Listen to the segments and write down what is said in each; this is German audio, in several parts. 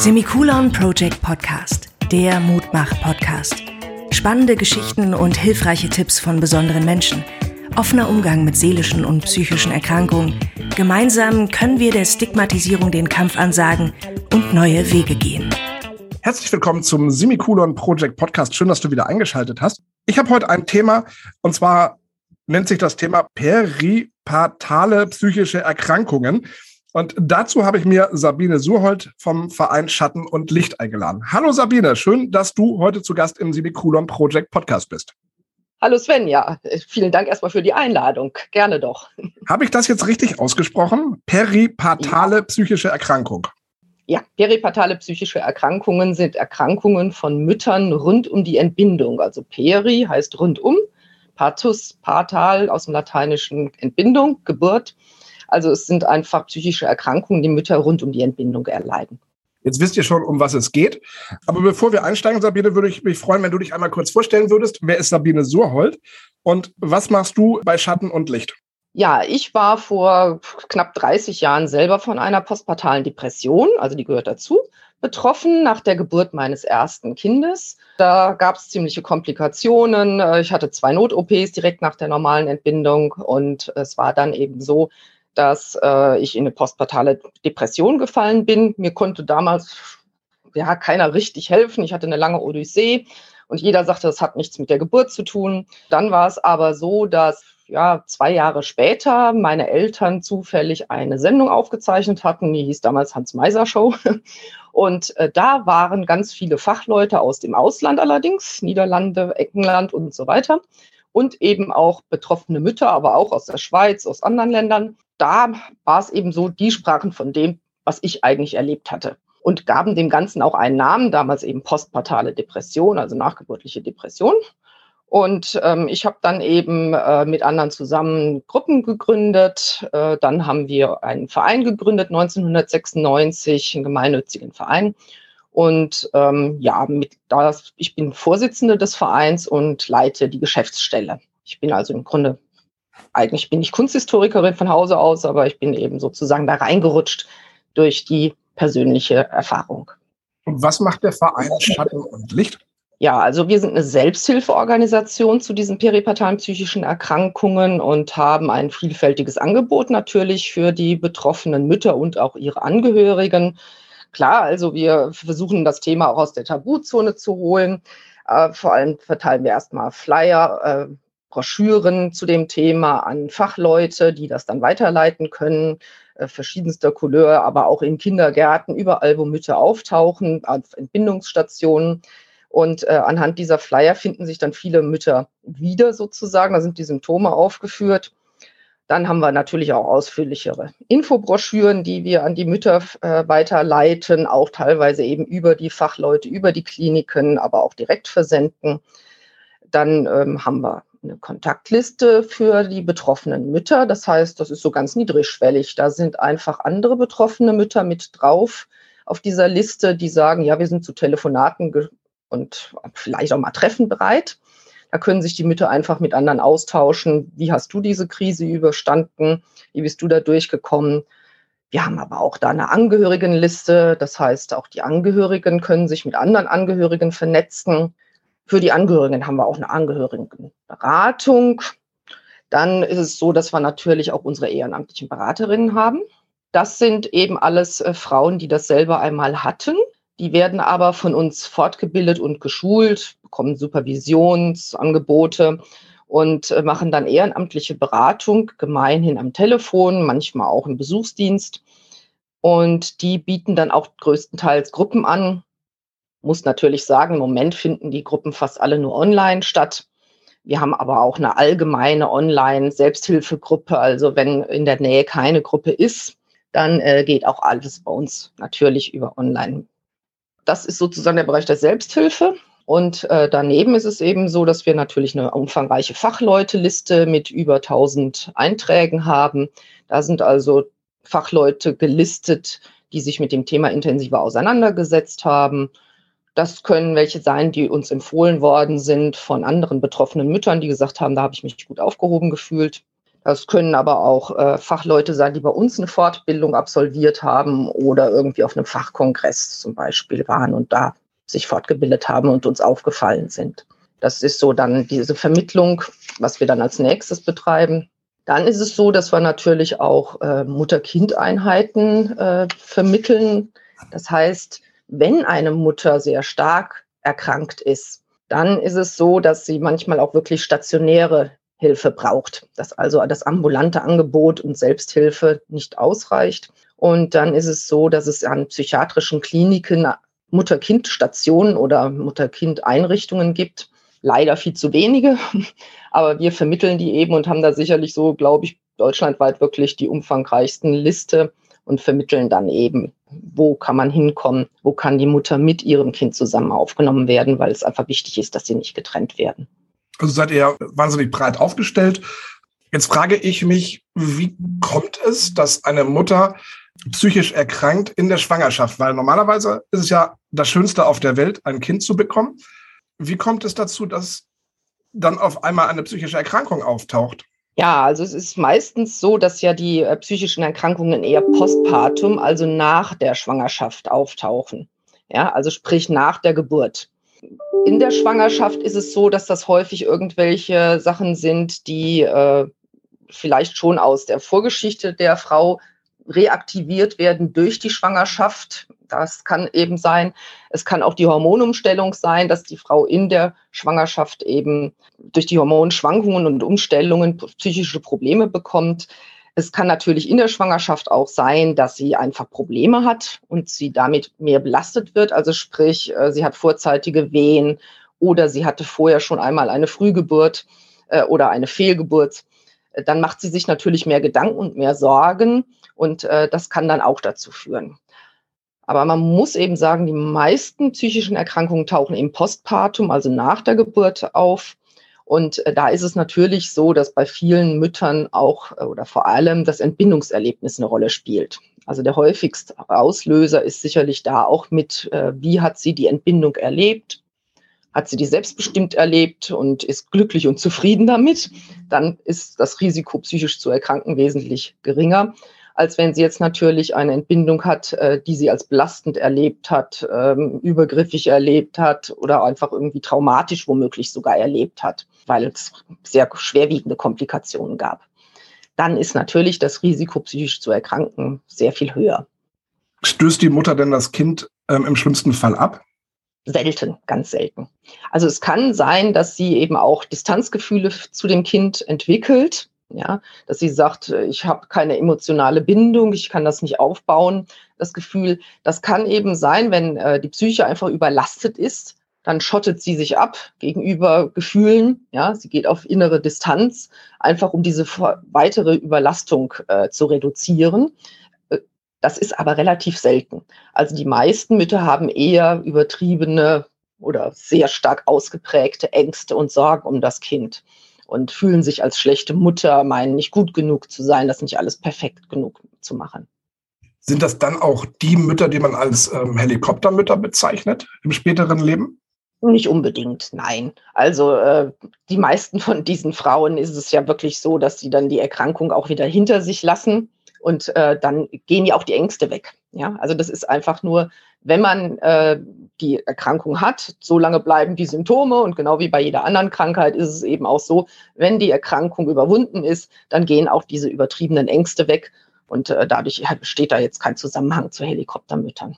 Semikolon Project Podcast, der Mutmach-Podcast. Spannende Geschichten und hilfreiche Tipps von besonderen Menschen. Offener Umgang mit seelischen und psychischen Erkrankungen. Gemeinsam können wir der Stigmatisierung den Kampf ansagen und neue Wege gehen. Herzlich willkommen zum Semikolon Project Podcast. Schön, dass du wieder eingeschaltet hast. Ich habe heute ein Thema und zwar nennt sich das Thema peripatale psychische Erkrankungen. Und dazu habe ich mir Sabine Surhold vom Verein Schatten und Licht eingeladen. Hallo Sabine, schön, dass du heute zu Gast im Semikolon Project Podcast bist. Hallo Sven, ja, vielen Dank erstmal für die Einladung. Gerne doch. Habe ich das jetzt richtig ausgesprochen? Peripatale ja. psychische Erkrankung. Ja, peripatale psychische Erkrankungen sind Erkrankungen von Müttern rund um die Entbindung. Also peri heißt rundum, patus, patal aus dem lateinischen Entbindung, Geburt. Also es sind einfach psychische Erkrankungen, die Mütter rund um die Entbindung erleiden. Jetzt wisst ihr schon, um was es geht. Aber bevor wir einsteigen, Sabine, würde ich mich freuen, wenn du dich einmal kurz vorstellen würdest. Wer ist Sabine Surhold und was machst du bei Schatten und Licht? Ja, ich war vor knapp 30 Jahren selber von einer postpartalen Depression, also die gehört dazu, betroffen nach der Geburt meines ersten Kindes. Da gab es ziemliche Komplikationen. Ich hatte zwei Not-OPs direkt nach der normalen Entbindung und es war dann eben so, dass äh, ich in eine postpartale Depression gefallen bin. Mir konnte damals ja keiner richtig helfen. Ich hatte eine lange Odyssee und jeder sagte, das hat nichts mit der Geburt zu tun. Dann war es aber so, dass ja, zwei Jahre später meine Eltern zufällig eine Sendung aufgezeichnet hatten, die hieß damals Hans-Meiser-Show. Und äh, da waren ganz viele Fachleute aus dem Ausland allerdings, Niederlande, Eckenland und so weiter. Und eben auch betroffene Mütter, aber auch aus der Schweiz, aus anderen Ländern da war es eben so, die sprachen von dem, was ich eigentlich erlebt hatte und gaben dem Ganzen auch einen Namen, damals eben postpartale Depression, also nachgeburtliche Depression. Und ähm, ich habe dann eben äh, mit anderen zusammen Gruppen gegründet. Äh, dann haben wir einen Verein gegründet, 1996, einen gemeinnützigen Verein. Und ähm, ja, mit das, ich bin Vorsitzende des Vereins und leite die Geschäftsstelle. Ich bin also im Grunde eigentlich bin ich Kunsthistorikerin von Hause aus, aber ich bin eben sozusagen da reingerutscht durch die persönliche Erfahrung. Und was macht der Verein Schatten und Licht? Ja, also wir sind eine Selbsthilfeorganisation zu diesen peripatalen psychischen Erkrankungen und haben ein vielfältiges Angebot natürlich für die betroffenen Mütter und auch ihre Angehörigen. Klar, also wir versuchen das Thema auch aus der Tabuzone zu holen. Äh, vor allem verteilen wir erstmal Flyer, äh, Broschüren zu dem Thema an Fachleute, die das dann weiterleiten können, äh, verschiedenster Couleur, aber auch in Kindergärten, überall, wo Mütter auftauchen, auf Entbindungsstationen. Und äh, anhand dieser Flyer finden sich dann viele Mütter wieder sozusagen. Da sind die Symptome aufgeführt. Dann haben wir natürlich auch ausführlichere Infobroschüren, die wir an die Mütter äh, weiterleiten, auch teilweise eben über die Fachleute, über die Kliniken, aber auch direkt versenden. Dann ähm, haben wir eine Kontaktliste für die betroffenen Mütter. Das heißt, das ist so ganz niedrigschwellig. Da sind einfach andere betroffene Mütter mit drauf auf dieser Liste, die sagen, ja, wir sind zu Telefonaten und vielleicht auch mal Treffen bereit. Da können sich die Mütter einfach mit anderen austauschen. Wie hast du diese Krise überstanden? Wie bist du da durchgekommen? Wir haben aber auch da eine Angehörigenliste. Das heißt, auch die Angehörigen können sich mit anderen Angehörigen vernetzen. Für die Angehörigen haben wir auch eine Angehörigenberatung. Dann ist es so, dass wir natürlich auch unsere ehrenamtlichen Beraterinnen haben. Das sind eben alles äh, Frauen, die das selber einmal hatten. Die werden aber von uns fortgebildet und geschult, bekommen Supervisionsangebote und äh, machen dann ehrenamtliche Beratung, gemeinhin am Telefon, manchmal auch im Besuchsdienst. Und die bieten dann auch größtenteils Gruppen an, muss natürlich sagen, im Moment finden die Gruppen fast alle nur online statt. Wir haben aber auch eine allgemeine Online-Selbsthilfegruppe. Also wenn in der Nähe keine Gruppe ist, dann äh, geht auch alles bei uns natürlich über Online. Das ist sozusagen der Bereich der Selbsthilfe. Und äh, daneben ist es eben so, dass wir natürlich eine umfangreiche Fachleuteliste mit über 1000 Einträgen haben. Da sind also Fachleute gelistet, die sich mit dem Thema intensiver auseinandergesetzt haben das können welche sein, die uns empfohlen worden sind von anderen betroffenen Müttern, die gesagt haben, da habe ich mich gut aufgehoben gefühlt. Das können aber auch äh, Fachleute sein, die bei uns eine Fortbildung absolviert haben oder irgendwie auf einem Fachkongress zum Beispiel waren und da sich fortgebildet haben und uns aufgefallen sind. Das ist so dann diese Vermittlung, was wir dann als nächstes betreiben. Dann ist es so, dass wir natürlich auch äh, Mutter-Kind-Einheiten äh, vermitteln. Das heißt, wenn eine Mutter sehr stark erkrankt ist, dann ist es so, dass sie manchmal auch wirklich stationäre Hilfe braucht, dass also das ambulante Angebot und Selbsthilfe nicht ausreicht. Und dann ist es so, dass es an psychiatrischen Kliniken Mutter-Kind-Stationen oder Mutter-Kind-Einrichtungen gibt. Leider viel zu wenige, aber wir vermitteln die eben und haben da sicherlich so, glaube ich, deutschlandweit wirklich die umfangreichsten Liste und vermitteln dann eben, wo kann man hinkommen, wo kann die Mutter mit ihrem Kind zusammen aufgenommen werden, weil es einfach wichtig ist, dass sie nicht getrennt werden. Also seid ihr wahnsinnig breit aufgestellt. Jetzt frage ich mich, wie kommt es, dass eine Mutter psychisch erkrankt in der Schwangerschaft? Weil normalerweise ist es ja das Schönste auf der Welt, ein Kind zu bekommen. Wie kommt es dazu, dass dann auf einmal eine psychische Erkrankung auftaucht? Ja, also es ist meistens so, dass ja die äh, psychischen Erkrankungen eher postpartum, also nach der Schwangerschaft auftauchen. Ja, also sprich nach der Geburt. In der Schwangerschaft ist es so, dass das häufig irgendwelche Sachen sind, die äh, vielleicht schon aus der Vorgeschichte der Frau reaktiviert werden durch die Schwangerschaft. Das kann eben sein. Es kann auch die Hormonumstellung sein, dass die Frau in der Schwangerschaft eben durch die Hormonschwankungen und Umstellungen psychische Probleme bekommt. Es kann natürlich in der Schwangerschaft auch sein, dass sie einfach Probleme hat und sie damit mehr belastet wird. Also sprich, äh, sie hat vorzeitige Wehen oder sie hatte vorher schon einmal eine Frühgeburt äh, oder eine Fehlgeburt. Dann macht sie sich natürlich mehr Gedanken und mehr Sorgen und äh, das kann dann auch dazu führen. Aber man muss eben sagen, die meisten psychischen Erkrankungen tauchen im Postpartum, also nach der Geburt auf. Und äh, da ist es natürlich so, dass bei vielen Müttern auch äh, oder vor allem das Entbindungserlebnis eine Rolle spielt. Also der häufigste Auslöser ist sicherlich da auch mit, äh, wie hat sie die Entbindung erlebt? Hat sie die selbstbestimmt erlebt und ist glücklich und zufrieden damit? Dann ist das Risiko, psychisch zu erkranken, wesentlich geringer als wenn sie jetzt natürlich eine Entbindung hat, äh, die sie als belastend erlebt hat, ähm, übergriffig erlebt hat oder einfach irgendwie traumatisch womöglich sogar erlebt hat, weil es sehr schwerwiegende Komplikationen gab. Dann ist natürlich das Risiko, psychisch zu erkranken, sehr viel höher. Stößt die Mutter denn das Kind ähm, im schlimmsten Fall ab? Selten, ganz selten. Also es kann sein, dass sie eben auch Distanzgefühle zu dem Kind entwickelt, ja, dass sie sagt, äh, ich habe keine emotionale Bindung, ich kann das nicht aufbauen. Das Gefühl, das kann eben sein, wenn äh, die Psyche einfach überlastet ist, dann schottet sie sich ab gegenüber Gefühlen. Ja, sie geht auf innere Distanz, einfach um diese weitere Überlastung äh, zu reduzieren. Äh, das ist aber relativ selten. Also die meisten Mütter haben eher übertriebene oder sehr stark ausgeprägte Ängste und Sorgen um das Kind und fühlen sich als schlechte Mutter, meinen nicht gut genug zu sein, das nicht alles perfekt genug zu machen. Sind das dann auch die Mütter, die man als ähm, Helikoptermütter bezeichnet im späteren Leben? Nicht unbedingt, nein. Also äh, die meisten von diesen Frauen ist es ja wirklich so, dass sie dann die Erkrankung auch wieder hinter sich lassen und äh, dann gehen ja auch die Ängste weg. Ja, also das ist einfach nur, wenn man äh, die Erkrankung hat, so lange bleiben die Symptome und genau wie bei jeder anderen Krankheit ist es eben auch so, wenn die Erkrankung überwunden ist, dann gehen auch diese übertriebenen Ängste weg und äh, dadurch besteht da jetzt kein Zusammenhang zu Helikoptermüttern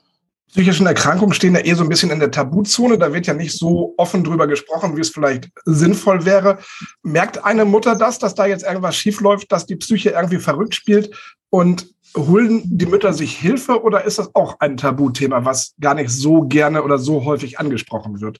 psychischen Erkrankungen stehen ja eh so ein bisschen in der Tabuzone. Da wird ja nicht so offen drüber gesprochen, wie es vielleicht sinnvoll wäre. Merkt eine Mutter das, dass da jetzt irgendwas schiefläuft, dass die Psyche irgendwie verrückt spielt und holen die Mütter sich Hilfe oder ist das auch ein Tabuthema, was gar nicht so gerne oder so häufig angesprochen wird?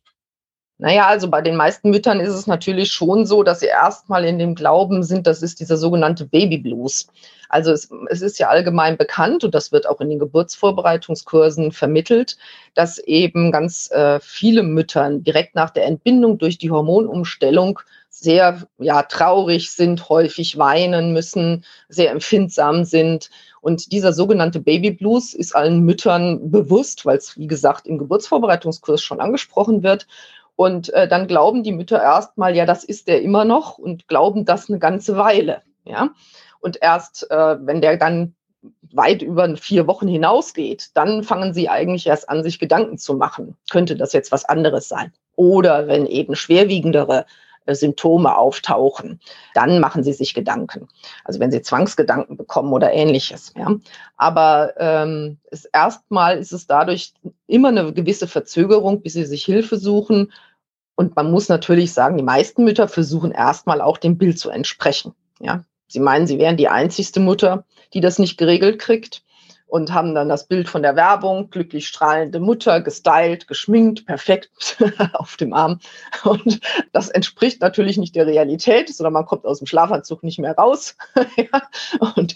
Naja, also bei den meisten Müttern ist es natürlich schon so, dass sie erstmal in dem Glauben sind, das ist dieser sogenannte Babyblues. Also es, es, ist ja allgemein bekannt und das wird auch in den Geburtsvorbereitungskursen vermittelt, dass eben ganz äh, viele Müttern direkt nach der Entbindung durch die Hormonumstellung sehr ja, traurig sind, häufig weinen müssen, sehr empfindsam sind. Und dieser sogenannte Babyblues ist allen Müttern bewusst, weil es, wie gesagt, im Geburtsvorbereitungskurs schon angesprochen wird. Und äh, dann glauben die Mütter erstmal, ja, das ist der immer noch und glauben das eine ganze Weile. Ja, und erst äh, wenn der dann weit über vier Wochen hinausgeht, dann fangen sie eigentlich erst an, sich Gedanken zu machen. Könnte das jetzt was anderes sein? Oder wenn eben schwerwiegendere Symptome auftauchen, dann machen sie sich Gedanken. Also wenn sie Zwangsgedanken bekommen oder ähnliches. Ja. Aber ähm, erstmal ist es dadurch immer eine gewisse Verzögerung, bis sie sich Hilfe suchen. Und man muss natürlich sagen, die meisten Mütter versuchen erstmal auch dem Bild zu entsprechen. Ja. Sie meinen, sie wären die einzigste Mutter, die das nicht geregelt kriegt und haben dann das Bild von der Werbung, glücklich strahlende Mutter, gestylt, geschminkt, perfekt auf dem Arm. Und das entspricht natürlich nicht der Realität, sondern man kommt aus dem Schlafanzug nicht mehr raus und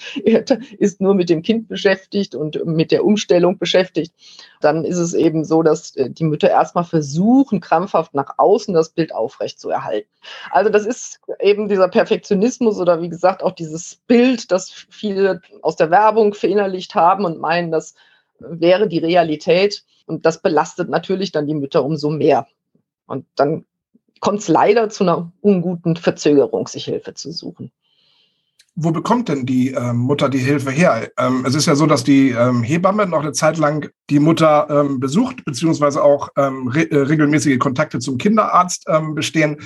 ist nur mit dem Kind beschäftigt und mit der Umstellung beschäftigt. Dann ist es eben so, dass äh, die Mütter erstmal versuchen, krampfhaft nach außen das Bild aufrecht zu erhalten. Also das ist eben dieser Perfektionismus oder wie gesagt auch dieses Bild, das viele aus der Werbung verinnerlicht haben und meinen, das wäre die Realität. Und das belastet natürlich dann die Mütter umso mehr. Und dann kommt es leider zu einer unguten Verzögerung, sich Hilfe zu suchen. Wo bekommt denn die ähm, Mutter die Hilfe her? Ähm, es ist ja so, dass die ähm, Hebamme noch eine Zeit lang die Mutter ähm, besucht, beziehungsweise auch ähm, re äh, regelmäßige Kontakte zum Kinderarzt ähm, bestehen.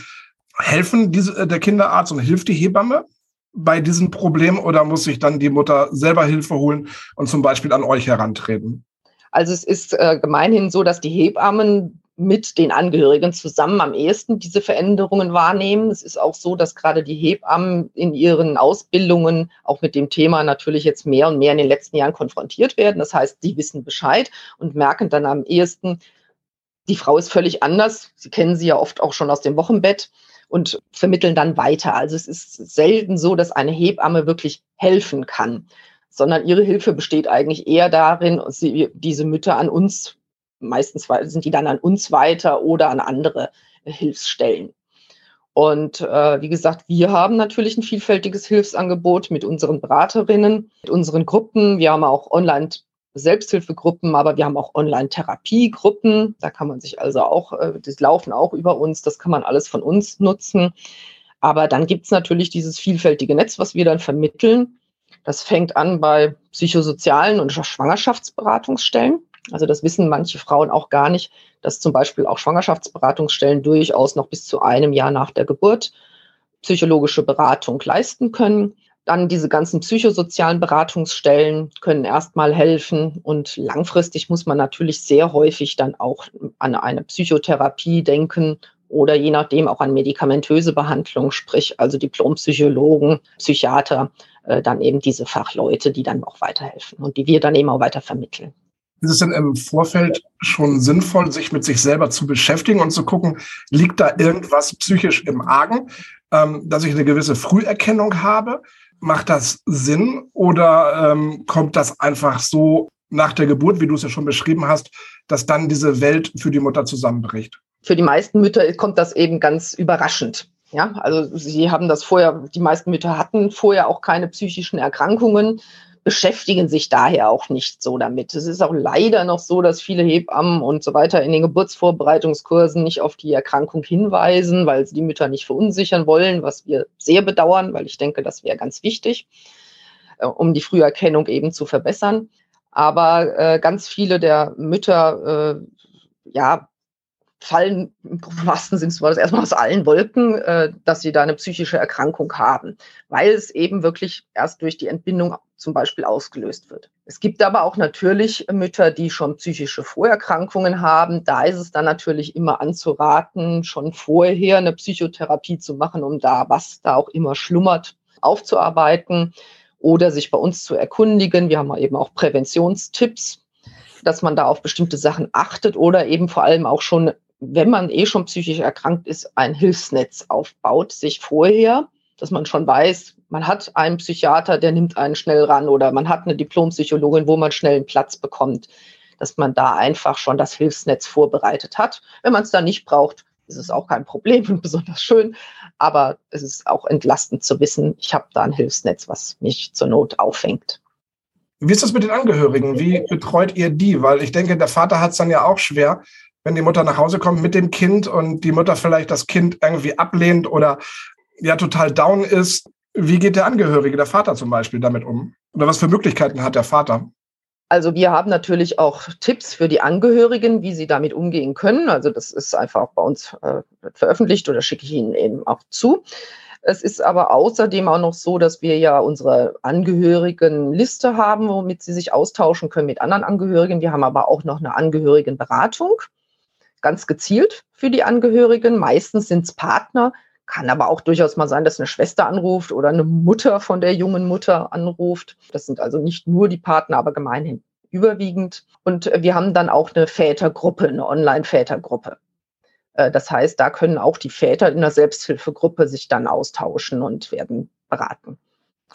Helfen diese, äh, der Kinderarzt und hilft die Hebamme? bei diesem Problem oder muss sich dann die Mutter selber Hilfe holen und zum Beispiel an euch herantreten? Also es ist äh, gemeinhin so, dass die Hebammen mit den Angehörigen zusammen am ehesten diese Veränderungen wahrnehmen. Es ist auch so, dass gerade die Hebammen in ihren Ausbildungen auch mit dem Thema natürlich jetzt mehr und mehr in den letzten Jahren konfrontiert werden. Das heißt, die wissen Bescheid und merken dann am ehesten, die Frau ist völlig anders. Sie kennen sie ja oft auch schon aus dem Wochenbett und vermitteln dann weiter. Also es ist selten so, dass eine Hebamme wirklich helfen kann, sondern ihre Hilfe besteht eigentlich eher darin, diese Mütter an uns, meistens sind die dann an uns weiter oder an andere Hilfsstellen. Und äh, wie gesagt, wir haben natürlich ein vielfältiges Hilfsangebot mit unseren Beraterinnen, mit unseren Gruppen. Wir haben auch online Selbsthilfegruppen, aber wir haben auch Online-Therapiegruppen. Da kann man sich also auch, äh, laufen auch über uns, das kann man alles von uns nutzen. Aber dann gibt es natürlich dieses vielfältige Netz, was wir dann vermitteln. Das fängt an bei psychosozialen und Schwangerschaftsberatungsstellen. Also das wissen manche Frauen auch gar nicht, dass zum Beispiel auch Schwangerschaftsberatungsstellen durchaus noch bis zu einem Jahr nach der Geburt psychologische Beratung leisten können. Dann diese ganzen psychosozialen Beratungsstellen können erstmal helfen und langfristig muss man natürlich sehr häufig dann auch an eine Psychotherapie denken oder je nachdem auch an medikamentöse Behandlung, sprich also Diplompsychologen, Psychiater, äh, dann eben diese Fachleute, die dann auch weiterhelfen und die wir dann eben auch weiter vermitteln. Ist es denn im Vorfeld schon sinnvoll, sich mit sich selber zu beschäftigen und zu gucken, liegt da irgendwas psychisch im Argen, ähm, dass ich eine gewisse Früherkennung habe? Macht das Sinn oder ähm, kommt das einfach so nach der Geburt, wie du es ja schon beschrieben hast, dass dann diese Welt für die Mutter zusammenbricht? Für die meisten Mütter kommt das eben ganz überraschend. Ja, also sie haben das vorher, die meisten Mütter hatten vorher auch keine psychischen Erkrankungen beschäftigen sich daher auch nicht so damit. Es ist auch leider noch so, dass viele Hebammen und so weiter in den Geburtsvorbereitungskursen nicht auf die Erkrankung hinweisen, weil sie die Mütter nicht verunsichern wollen, was wir sehr bedauern, weil ich denke, das wäre ganz wichtig, äh, um die Früherkennung eben zu verbessern. Aber äh, ganz viele der Mütter äh, ja, fallen im wahrsten Sinne des Wortes erstmal aus allen Wolken, äh, dass sie da eine psychische Erkrankung haben, weil es eben wirklich erst durch die Entbindung zum Beispiel ausgelöst wird. Es gibt aber auch natürlich Mütter, die schon psychische Vorerkrankungen haben. Da ist es dann natürlich immer anzuraten, schon vorher eine Psychotherapie zu machen, um da, was da auch immer schlummert, aufzuarbeiten oder sich bei uns zu erkundigen. Wir haben eben auch Präventionstipps, dass man da auf bestimmte Sachen achtet oder eben vor allem auch schon wenn man eh schon psychisch erkrankt ist, ein Hilfsnetz aufbaut, sich vorher, dass man schon weiß, man hat einen Psychiater, der nimmt einen schnell ran oder man hat eine Diplompsychologin, wo man schnell einen Platz bekommt, dass man da einfach schon das Hilfsnetz vorbereitet hat. Wenn man es da nicht braucht, ist es auch kein Problem und besonders schön, aber es ist auch entlastend zu wissen, ich habe da ein Hilfsnetz, was mich zur Not auffängt. Wie ist das mit den Angehörigen? Wie betreut ihr die? Weil ich denke, der Vater hat es dann ja auch schwer, wenn die Mutter nach Hause kommt mit dem Kind und die Mutter vielleicht das Kind irgendwie ablehnt oder ja total down ist. Wie geht der Angehörige, der Vater zum Beispiel, damit um? Oder was für Möglichkeiten hat der Vater? Also wir haben natürlich auch Tipps für die Angehörigen, wie sie damit umgehen können. Also das ist einfach bei uns äh, veröffentlicht oder schicke ich Ihnen eben auch zu. Es ist aber außerdem auch noch so, dass wir ja unsere Angehörigenliste haben, womit sie sich austauschen können mit anderen Angehörigen. Wir haben aber auch noch eine Angehörigenberatung, ganz gezielt für die Angehörigen. Meistens sind es Partner, kann aber auch durchaus mal sein, dass eine Schwester anruft oder eine Mutter von der jungen Mutter anruft. Das sind also nicht nur die Partner, aber gemeinhin überwiegend. Und wir haben dann auch eine Vätergruppe, eine Online-Vätergruppe. Äh, das heißt, da können auch die Väter in der Selbsthilfegruppe sich dann austauschen und werden beraten.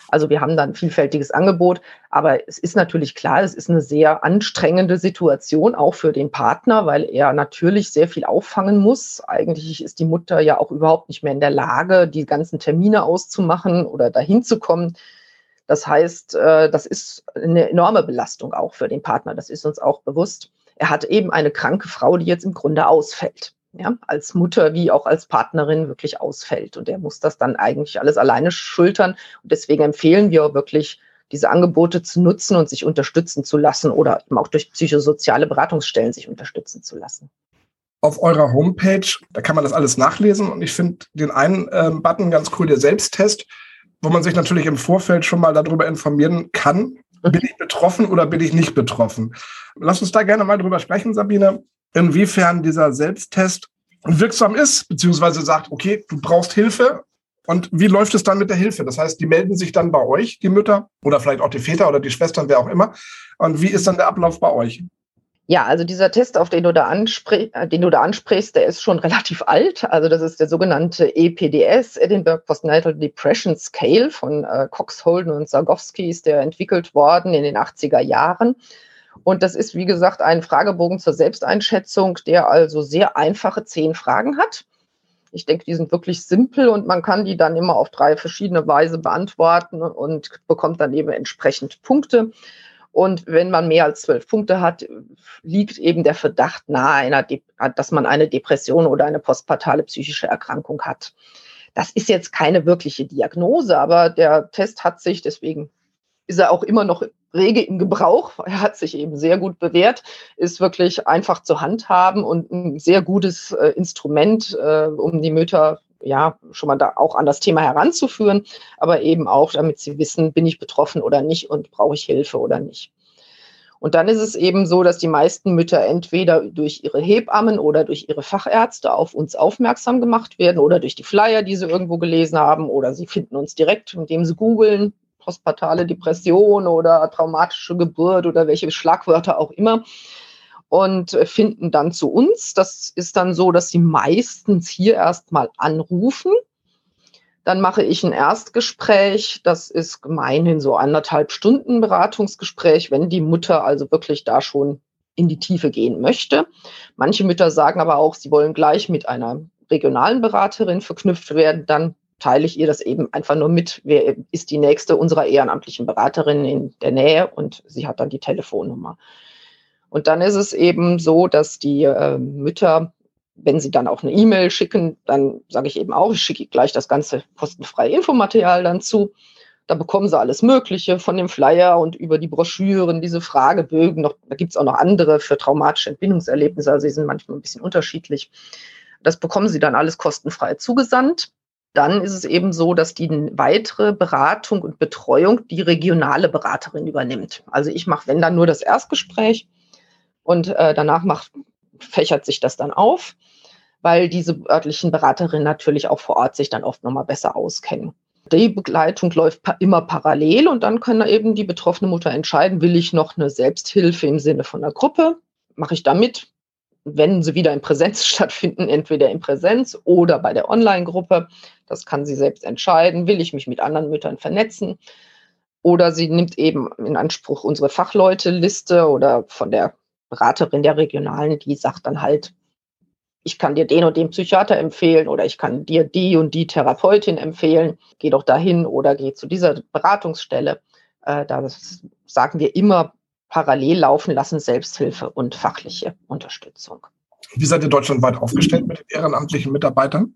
Also wir haben da ein vielfältiges Angebot, aber es ist natürlich klar, es ist eine sehr anstrengende Situation auch für den Partner, weil er natürlich sehr viel auffangen muss. Eigentlich ist die Mutter ja auch überhaupt nicht mehr in der Lage, die ganzen Termine auszumachen oder dahin zu kommen. Das heißt, äh, das ist eine enorme Belastung auch für den Partner. Das ist uns auch bewusst. Er hat eben eine kranke Frau, die jetzt im Grunde ausfällt ja, als Mutter wie auch als Partnerin wirklich ausfällt. Und er muss das dann eigentlich alles alleine schultern. Und deswegen empfehlen wir wirklich, diese Angebote zu nutzen und sich unterstützen zu lassen oder eben auch durch psychosoziale Beratungsstellen sich unterstützen zu lassen. Auf eurer Homepage, da kann man das alles nachlesen und ich finde den einen äh, Button ganz cool, der Selbsttest, wo man sich natürlich im Vorfeld schon mal darüber informieren kann, bin ich betroffen oder bin ich nicht betroffen. Lass uns da gerne mal drüber sprechen, Sabine inwiefern dieser Selbsttest wirksam ist, beziehungsweise sagt, okay, du brauchst Hilfe. Und wie läuft es dann mit der Hilfe? Das heißt, die melden sich dann bei euch, die Mütter oder vielleicht auch die Väter oder die Schwestern, wer auch immer. Und wie ist dann der Ablauf bei euch? Ja, also dieser Test, auf den du da, anspr äh, den du da ansprichst, der ist schon relativ alt. Also das ist der sogenannte EPDS, Edinburgh Postnatal Depression Scale von äh, Cox, Holden und Sargowski, ist der entwickelt worden in den 80er Jahren. Und das ist, wie gesagt, ein Fragebogen zur Selbsteinschätzung, der also sehr einfache zehn Fragen hat. Ich denke, die sind wirklich simpel und man kann die dann immer auf drei verschiedene Weise beantworten und bekommt dann eben entsprechend Punkte. Und wenn man mehr als zwölf Punkte hat, liegt eben der Verdacht nahe, dass man eine Depression oder eine postpartale psychische Erkrankung hat. Das ist jetzt keine wirkliche Diagnose, aber der Test hat sich, deswegen ist er auch immer noch rege im Gebrauch. Er hat sich eben sehr gut bewährt, ist wirklich einfach zu handhaben und ein sehr gutes äh, Instrument, äh, um die Mütter ja schon mal da auch an das Thema heranzuführen, aber eben auch, damit sie wissen, bin ich betroffen oder nicht und brauche ich Hilfe oder nicht. Und dann ist es eben so, dass die meisten Mütter entweder durch ihre Hebammen oder durch ihre Fachärzte auf uns aufmerksam gemacht werden oder durch die Flyer, die sie irgendwo gelesen haben oder sie finden uns direkt, indem sie googeln, postpartale Depression oder traumatische Geburt oder welche Schlagwörter auch immer und finden dann zu uns. Das ist dann so, dass sie meistens hier erstmal anrufen. Dann mache ich ein Erstgespräch. Das ist gemeinhin so anderthalb Stunden Beratungsgespräch, wenn die Mutter also wirklich da schon in die Tiefe gehen möchte. Manche Mütter sagen aber auch, sie wollen gleich mit einer regionalen Beraterin verknüpft werden. Dann teile ich ihr das eben einfach nur mit, wer ist die nächste unserer ehrenamtlichen Beraterin in der Nähe und sie hat dann die Telefonnummer. Und dann ist es eben so, dass die äh, Mütter, wenn sie dann auch eine E-Mail schicken, dann sage ich eben auch, ich schicke gleich das ganze kostenfreie Infomaterial dann zu. Da bekommen sie alles Mögliche von dem Flyer und über die Broschüren, diese Fragebögen. Noch, da gibt es auch noch andere für traumatische Entbindungserlebnisse, also sie sind manchmal ein bisschen unterschiedlich. Das bekommen sie dann alles kostenfrei zugesandt dann ist es eben so, dass die weitere Beratung und Betreuung die regionale Beraterin übernimmt. Also ich mache, wenn dann nur das Erstgespräch und äh, danach macht, fächert sich das dann auf, weil diese örtlichen Beraterinnen natürlich auch vor Ort sich dann oft nochmal besser auskennen. Die Begleitung läuft immer parallel und dann kann eben die betroffene Mutter entscheiden, will ich noch eine Selbsthilfe im Sinne von einer Gruppe, mache ich da mit, wenn sie wieder in Präsenz stattfinden, entweder in Präsenz oder bei der Online-Gruppe. Das kann sie selbst entscheiden. Will ich mich mit anderen Müttern vernetzen? Oder sie nimmt eben in Anspruch unsere Fachleute-Liste oder von der Beraterin der Regionalen, die sagt dann halt, ich kann dir den und den Psychiater empfehlen oder ich kann dir die und die Therapeutin empfehlen. Geh doch dahin oder geh zu dieser Beratungsstelle. Äh, da sagen wir immer parallel laufen lassen, Selbsthilfe und fachliche Unterstützung. Wie seid ihr deutschlandweit aufgestellt mit den ehrenamtlichen Mitarbeitern?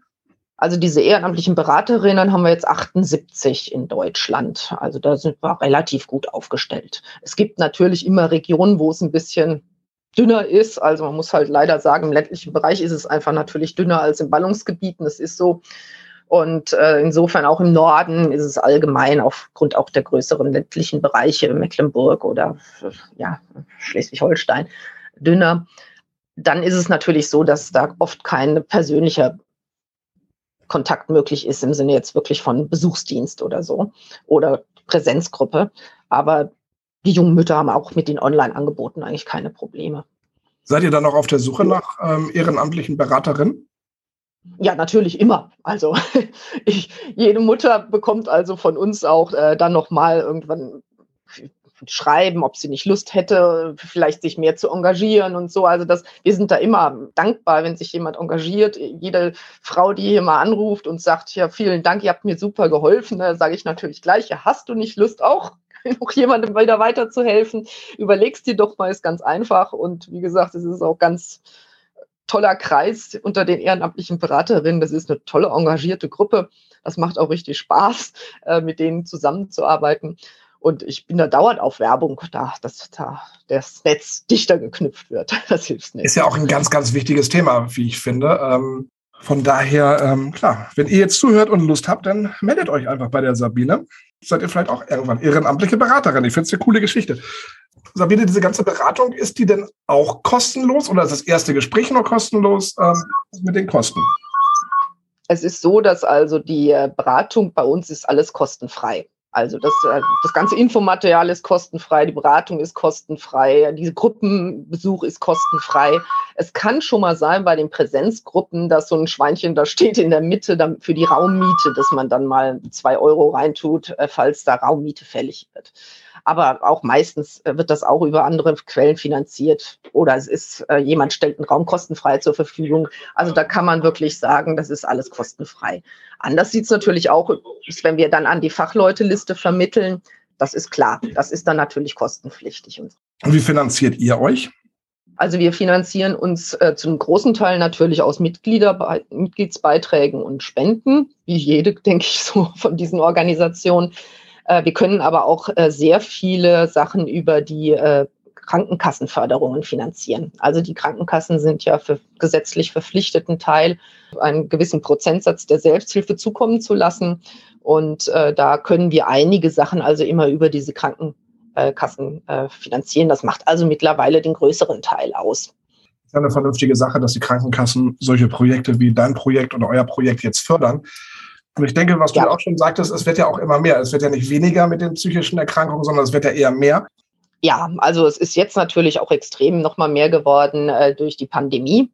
Also diese ehrenamtlichen Beraterinnen haben wir jetzt 78 in Deutschland. Also da sind wir relativ gut aufgestellt. Es gibt natürlich immer Regionen, wo es ein bisschen dünner ist. Also man muss halt leider sagen, im ländlichen Bereich ist es einfach natürlich dünner als in Ballungsgebieten. Das ist so. Und äh, insofern auch im Norden ist es allgemein aufgrund auch der größeren ländlichen Bereiche, Mecklenburg oder ja, Schleswig-Holstein, dünner. Dann ist es natürlich so, dass da oft kein persönlicher Kontakt möglich ist im Sinne jetzt wirklich von Besuchsdienst oder so oder Präsenzgruppe. Aber die jungen Mütter haben auch mit den Online-Angeboten eigentlich keine Probleme. Seid ihr dann noch auf der Suche nach ähm, ehrenamtlichen Beraterinnen? Ja, natürlich immer. Also ich, jede Mutter bekommt also von uns auch äh, dann nochmal irgendwann schreiben, ob sie nicht Lust hätte, vielleicht sich mehr zu engagieren und so. Also das, wir sind da immer dankbar, wenn sich jemand engagiert. Jede Frau, die hier mal anruft und sagt, ja, vielen Dank, ihr habt mir super geholfen, da sage ich natürlich gleich, ja, hast du nicht Lust auch? noch jemandem wieder weiterzuhelfen, überlegst dir doch mal, ist ganz einfach. Und wie gesagt, es ist auch ganz toller Kreis unter den ehrenamtlichen Beraterinnen. Das ist eine tolle, engagierte Gruppe. Das macht auch richtig Spaß, äh, mit denen zusammenzuarbeiten. Und ich bin da dauernd auf Werbung, da, dass da das Netz dichter geknüpft wird. Das hilft nicht. Ist ja auch ein ganz, ganz wichtiges Thema, wie ich finde. Von daher, ähm, klar, wenn ihr jetzt zuhört und Lust habt, dann meldet euch einfach bei der Sabine. Seid ihr vielleicht auch irgendwann ehrenamtliche Beraterin. Ich finde es eine coole Geschichte. Sabine, diese ganze Beratung, ist die denn auch kostenlos oder ist das erste Gespräch nur kostenlos ähm, mit den Kosten? Es ist so, dass also die äh, Beratung bei uns ist alles kostenfrei. Also das, äh, das ganze Infomaterial ist kostenfrei, die Beratung ist kostenfrei, diese Gruppenbesuch ist kostenfrei. Es kann schon mal sein bei den Präsenzgruppen, dass so ein Schweinchen da steht in der Mitte für die Raummiete, dass man dann mal zwei Euro reintut, äh, falls da Raummiete fällig wird aber auch meistens äh, wird das auch über andere Quellen finanziert oder es ist, äh, jemand stellt einen Raum kostenfrei zur Verfügung. Also da kann man wirklich sagen, das ist alles kostenfrei. Anders sieht es natürlich auch, wenn wir dann an die Fachleuteliste vermitteln. Das ist klar, das ist dann natürlich kostenpflichtig. Und wie finanziert ihr euch? Also wir finanzieren uns äh, zum großen Teil natürlich aus Mitglieder, Mitgliedsbeiträgen und Spenden, wie jede, denke ich, so von diesen Organisationen. Äh, wir können aber auch äh, sehr viele Sachen über die äh, Krankenkassenförderungen finanzieren. Also die Krankenkassen sind ja für gesetzlich verpflichteten Teil, einen gewissen Prozentsatz der Selbsthilfe zukommen zu lassen. Und äh, da können wir einige Sachen also immer über diese Krankenkassen äh, finanzieren. Das macht also mittlerweile den größeren Teil aus. Das ist eine vernünftige Sache, dass die Krankenkassen solche Projekte wie dein Projekt oder euer Projekt jetzt fördern. Und ich denke, was du ja. auch schon sagtest, es wird ja auch immer mehr. Es wird ja nicht weniger mit den psychischen Erkrankungen, sondern es wird ja eher mehr. Ja, also es ist jetzt natürlich auch extrem nochmal mehr geworden äh, durch die Pandemie.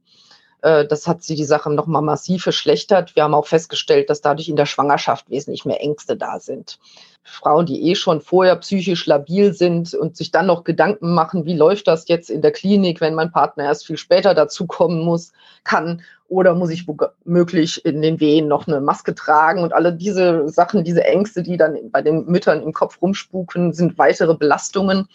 Äh, das hat sie die Sache nochmal massiv verschlechtert. Wir haben auch festgestellt, dass dadurch in der Schwangerschaft wesentlich mehr Ängste da sind. Frauen, die eh schon vorher psychisch labil sind und sich dann noch Gedanken machen, wie läuft das jetzt in der Klinik, wenn mein Partner erst viel später dazukommen muss, kann oder muss ich womöglich in den Wehen noch eine Maske tragen und alle diese Sachen, diese Ängste, die dann bei den Müttern im Kopf rumspuken, sind weitere Belastungen,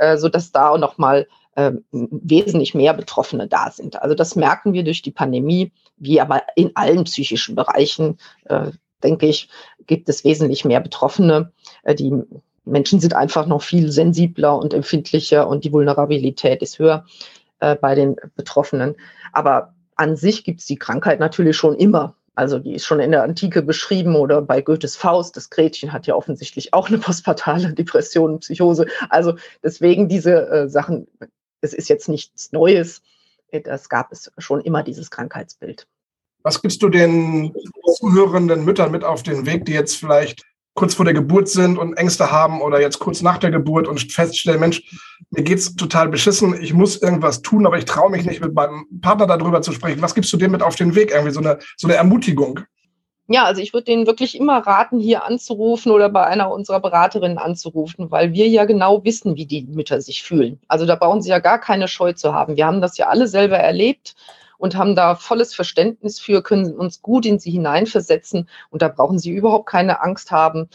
äh, sodass da auch nochmal äh, wesentlich mehr Betroffene da sind. Also das merken wir durch die Pandemie, wie aber in allen psychischen Bereichen, äh, denke ich, gibt es wesentlich mehr Betroffene. Äh, die Menschen sind einfach noch viel sensibler und empfindlicher und die Vulnerabilität ist höher äh, bei den Betroffenen. Aber an sich gibt es die Krankheit natürlich schon immer. Also die ist schon in der Antike beschrieben oder bei Goethes Faust. Das Gretchen hat ja offensichtlich auch eine postpartale Depression, Psychose. Also deswegen diese äh, Sachen, es ist jetzt nichts Neues. Das gab es schon immer, dieses Krankheitsbild. Was gibst du den zuhörenden Müttern mit auf den Weg, die jetzt vielleicht kurz vor der Geburt sind und Ängste haben oder jetzt kurz nach der Geburt und feststellen, Mensch, mir geht's total beschissen, ich muss irgendwas tun, aber ich traue mich nicht mit meinem Partner darüber zu sprechen. Was gibst du dem mit auf den Weg? Irgendwie so eine, so eine Ermutigung? Ja, also ich würde denen wirklich immer raten, hier anzurufen oder bei einer unserer Beraterinnen anzurufen, weil wir ja genau wissen, wie die Mütter sich fühlen. Also da brauchen sie ja gar keine Scheu zu haben. Wir haben das ja alle selber erlebt und haben da volles Verständnis für, können uns gut in sie hineinversetzen und da brauchen sie überhaupt keine Angst haben.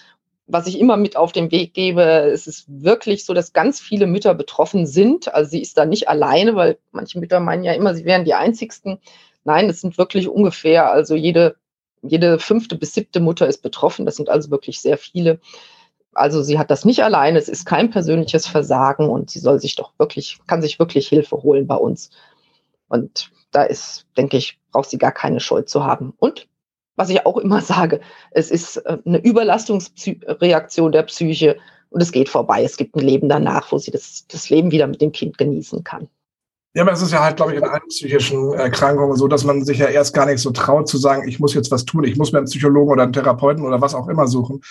Was ich immer mit auf den Weg gebe, es ist wirklich so, dass ganz viele Mütter betroffen sind. Also sie ist da nicht alleine, weil manche Mütter meinen ja immer, sie wären die einzigsten. Nein, es sind wirklich ungefähr, also jede jede fünfte bis siebte Mutter ist betroffen. Das sind also wirklich sehr viele. Also sie hat das nicht alleine. Es ist kein persönliches Versagen und sie soll sich doch wirklich, kann sich wirklich Hilfe holen bei uns. Und da ist, denke ich, braucht sie gar keine Schuld zu haben. Und was ich auch immer sage, es ist äh, eine Überlastungsreaktion der Psyche und es geht vorbei. Es gibt ein Leben danach, wo sie das, das Leben wieder mit dem Kind genießen kann. Ja, aber es ist ja halt, glaube ich, in allen psychischen Erkrankungen so, dass man sich ja erst gar nicht so traut zu sagen, ich muss jetzt was tun, ich muss mir einen Psychologen oder einen Therapeuten oder was auch immer suchen.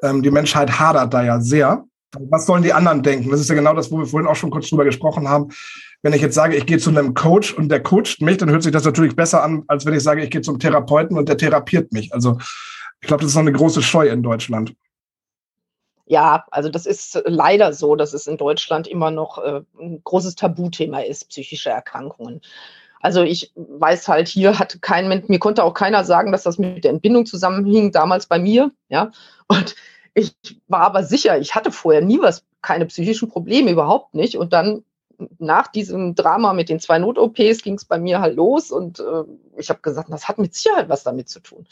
Ähm, die Menschheit hadert da ja sehr. Was sollen die anderen denken? Das ist ja genau das, wo wir vorhin auch schon kurz drüber gesprochen haben. Wenn ich jetzt sage, ich gehe zu einem Coach und der coacht mich, dann hört sich das natürlich besser an, als wenn ich sage, ich gehe zum Therapeuten und der therapiert mich. Also ich glaube, das ist noch eine große Scheu in Deutschland. Ja, also das ist leider so, dass es in Deutschland immer noch äh, ein großes Tabuthema ist, psychische Erkrankungen. Also ich weiß halt, hier hat kein Mensch, mir konnte auch keiner sagen, dass das mit der Entbindung zusammenhing, damals bei mir, ja. Und ich war aber sicher, ich hatte vorher nie was, keine psychischen Probleme, überhaupt nicht. Und dann nach diesem Drama mit den zwei Not-OPs ging es bei mir halt los und äh, ich habe gesagt, das hat mit Sicherheit was damit zu tun.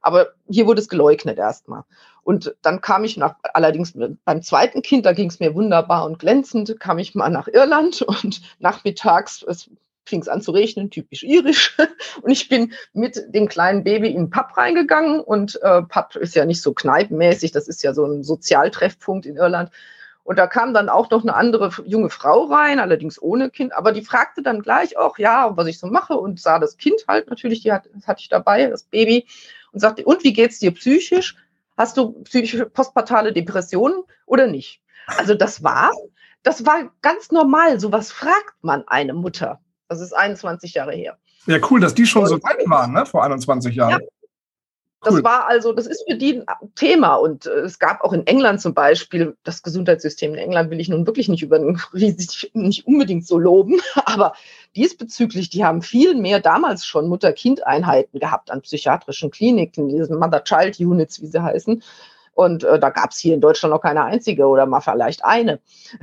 Aber hier wurde es geleugnet erstmal. Und dann kam ich nach, allerdings beim zweiten Kind, da ging es mir wunderbar und glänzend, kam ich mal nach Irland und nachmittags, es fing es an zu regnen, typisch irisch. Und ich bin mit dem kleinen Baby in den Pub reingegangen und äh, Pub ist ja nicht so kneipenmäßig, das ist ja so ein Sozialtreffpunkt in Irland. Und da kam dann auch noch eine andere junge Frau rein, allerdings ohne Kind, aber die fragte dann gleich auch, ja, was ich so mache und sah das Kind halt natürlich, die hat, das hatte ich dabei, das Baby und sagte, und wie geht's dir psychisch? Hast du psychische postpartale Depressionen oder nicht? Also das war, das war ganz normal. Sowas fragt man eine Mutter. Das ist 21 Jahre her. Ja, cool, dass die schon so weit waren, ne? Vor 21 Jahren. Ja, das cool. war also, das ist für die ein Thema. Und äh, es gab auch in England zum Beispiel, das Gesundheitssystem in England will ich nun wirklich nicht über nicht unbedingt so loben, aber diesbezüglich, die haben viel mehr damals schon Mutter-Kind-Einheiten gehabt an psychiatrischen Kliniken, diese Mother-Child-Units, wie sie heißen. Und äh, da gab es hier in Deutschland noch keine einzige oder mal vielleicht eine.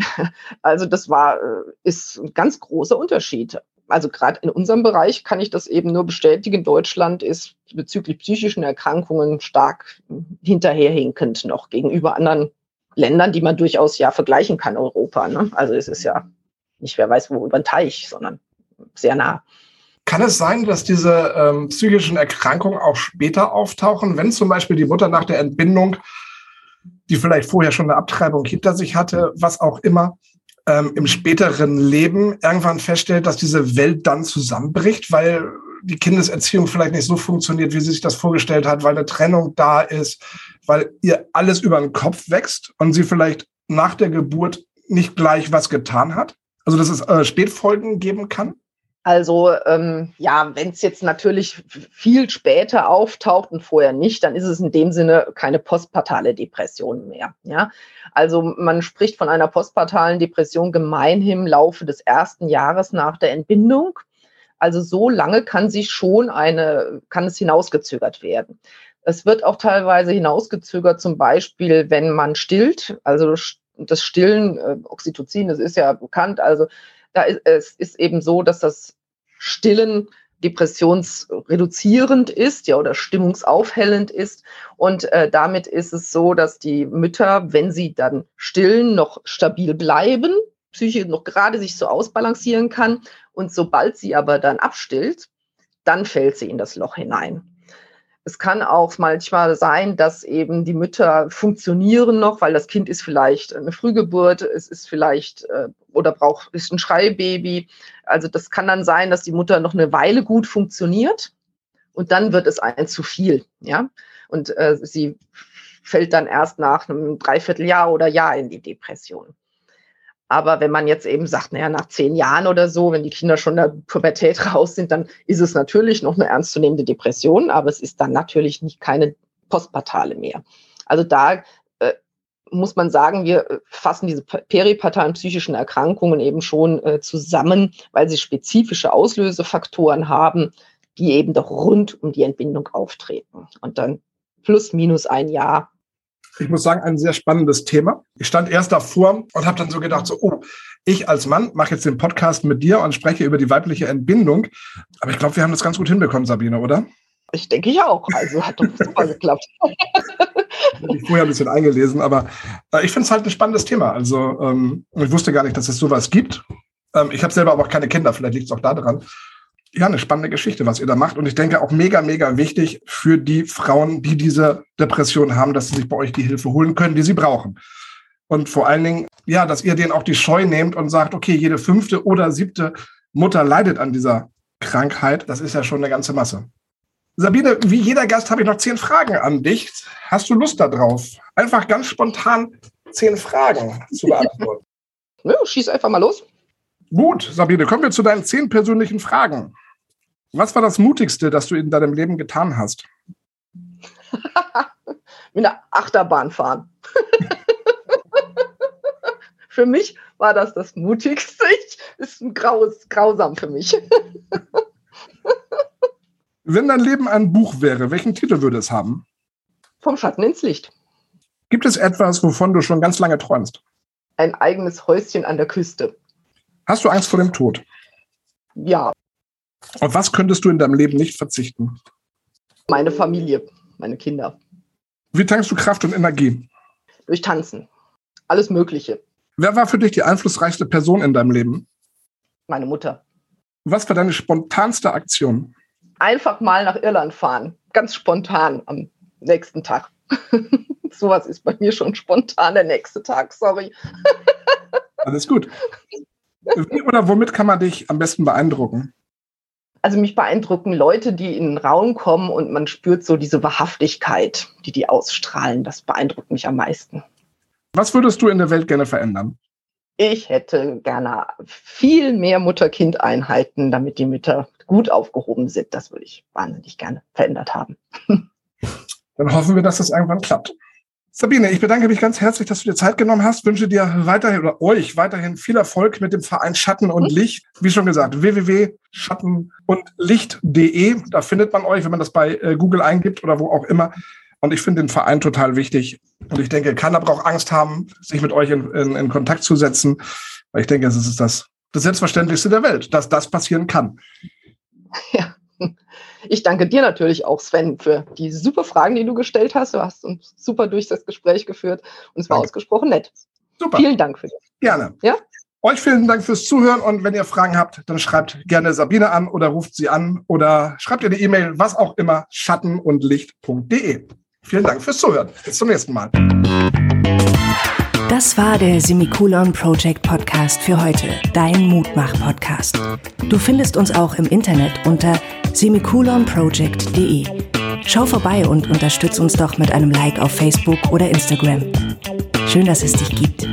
also das war, äh, ist ein ganz großer Unterschied also gerade in unserem Bereich kann ich das eben nur bestätigen. Deutschland ist bezüglich psychischen Erkrankungen stark hinterherhinkend noch gegenüber anderen Ländern, die man durchaus ja vergleichen kann, Europa. Ne? Also es ist ja nicht wer weiß wo über den Teich, sondern sehr nah. Kann es sein, dass diese ähm, psychischen Erkrankungen auch später auftauchen, wenn zum Beispiel die Mutter nach der Entbindung, die vielleicht vorher schon eine Abtreibung hinter sich hatte, was auch immer, ähm, im späteren Leben irgendwann feststellt, dass diese Welt dann zusammenbricht, weil die Kindeserziehung vielleicht nicht so funktioniert, wie sie sich das vorgestellt hat, weil eine Trennung da ist, weil ihr alles über den Kopf wächst und sie vielleicht nach der Geburt nicht gleich was getan hat? Also dass es äh, Spätfolgen geben kann? Also ähm, ja, wenn es jetzt natürlich viel später auftaucht und vorher nicht, dann ist es in dem Sinne keine postpartale Depression mehr. Ja, also man spricht von einer postpartalen Depression gemeinhin im Laufe des ersten Jahres nach der Entbindung. Also so lange kann sich schon eine, kann es hinausgezögert werden. Es wird auch teilweise hinausgezögert, zum Beispiel, wenn man stillt. Also das Stillen, äh, Oxytocin, das ist ja bekannt. Also da ist es ist eben so, dass das Stillen depressionsreduzierend ist, ja, oder stimmungsaufhellend ist. Und äh, damit ist es so, dass die Mütter, wenn sie dann stillen, noch stabil bleiben, Psyche noch gerade sich so ausbalancieren kann. Und sobald sie aber dann abstillt, dann fällt sie in das Loch hinein. Es kann auch manchmal sein, dass eben die Mütter funktionieren noch, weil das Kind ist vielleicht eine Frühgeburt, es ist vielleicht äh, oder braucht ist ein Schreibaby. Also das kann dann sein, dass die Mutter noch eine Weile gut funktioniert und dann wird es ein zu viel, ja. Und äh, sie fällt dann erst nach einem Dreivierteljahr oder Jahr in die Depression. Aber wenn man jetzt eben sagt, naja, nach zehn Jahren oder so, wenn die Kinder schon in der Pubertät raus sind, dann ist es natürlich noch eine ernstzunehmende Depression, aber es ist dann natürlich nicht keine postpartale mehr. Also da äh, muss man sagen, wir fassen diese peripartalen psychischen Erkrankungen eben schon äh, zusammen, weil sie spezifische Auslösefaktoren haben, die eben doch rund um die Entbindung auftreten. Und dann plus minus ein Jahr ich muss sagen, ein sehr spannendes Thema. Ich stand erst davor und habe dann so gedacht, so, oh, ich als Mann mache jetzt den Podcast mit dir und spreche über die weibliche Entbindung. Aber ich glaube, wir haben das ganz gut hinbekommen, Sabine, oder? Ich denke ich auch. Also hat doch super geklappt. ich vorher ein bisschen eingelesen, aber äh, ich finde es halt ein spannendes Thema. Also ähm, ich wusste gar nicht, dass es sowas gibt. Ähm, ich habe selber aber auch keine Kinder, vielleicht liegt es auch daran. Ja, eine spannende Geschichte, was ihr da macht. Und ich denke auch mega, mega wichtig für die Frauen, die diese Depression haben, dass sie sich bei euch die Hilfe holen können, die sie brauchen. Und vor allen Dingen, ja, dass ihr denen auch die Scheu nehmt und sagt, okay, jede fünfte oder siebte Mutter leidet an dieser Krankheit. Das ist ja schon eine ganze Masse. Sabine, wie jeder Gast habe ich noch zehn Fragen an dich. Hast du Lust darauf? Einfach ganz spontan zehn Fragen zu beantworten. Ja, schieß einfach mal los. Gut, Sabine, kommen wir zu deinen zehn persönlichen Fragen. Was war das Mutigste, das du in deinem Leben getan hast? Mit einer Achterbahn fahren. für mich war das das Mutigste. Ist ein graues, grausam für mich. Wenn dein Leben ein Buch wäre, welchen Titel würde es haben? Vom Schatten ins Licht. Gibt es etwas, wovon du schon ganz lange träumst? Ein eigenes Häuschen an der Küste. Hast du Angst vor dem Tod? Ja. Auf was könntest du in deinem Leben nicht verzichten? Meine Familie, meine Kinder. Wie tankst du Kraft und Energie? Durch Tanzen. Alles Mögliche. Wer war für dich die einflussreichste Person in deinem Leben? Meine Mutter. Was war deine spontanste Aktion? einfach mal nach Irland fahren. Ganz spontan am nächsten Tag. Sowas ist bei mir schon spontan der nächste Tag, sorry. Alles gut. Wie oder womit kann man dich am besten beeindrucken? Also mich beeindrucken Leute, die in den Raum kommen und man spürt so diese Wahrhaftigkeit, die die ausstrahlen. Das beeindruckt mich am meisten. Was würdest du in der Welt gerne verändern? Ich hätte gerne viel mehr Mutter-Kind-Einheiten, damit die Mütter gut aufgehoben sind. Das würde ich wahnsinnig gerne verändert haben. Dann hoffen wir, dass das irgendwann klappt. Sabine, ich bedanke mich ganz herzlich, dass du dir Zeit genommen hast. Wünsche dir weiterhin oder euch weiterhin viel Erfolg mit dem Verein Schatten und mhm. Licht. Wie schon gesagt, www.schattenundlicht.de. Da findet man euch, wenn man das bei äh, Google eingibt oder wo auch immer. Und ich finde den Verein total wichtig. Und ich denke, keiner braucht Angst haben, sich mit euch in, in, in Kontakt zu setzen. Weil ich denke, es ist das, das Selbstverständlichste der Welt, dass das passieren kann. Ja. Ich danke dir natürlich auch, Sven, für die super Fragen, die du gestellt hast. Du hast uns super durch das Gespräch geführt und es war danke. ausgesprochen nett. Super. Vielen Dank für das. Gerne. Ja? Euch vielen Dank fürs Zuhören und wenn ihr Fragen habt, dann schreibt gerne Sabine an oder ruft sie an oder schreibt ihr eine E-Mail, was auch immer, schattenundlicht.de. Vielen Dank fürs Zuhören. Bis zum nächsten Mal. Das war der Semikolon Project Podcast für heute, dein Mutmach-Podcast. Du findest uns auch im Internet unter semikolonproject.de. Schau vorbei und unterstütz uns doch mit einem Like auf Facebook oder Instagram. Schön, dass es dich gibt.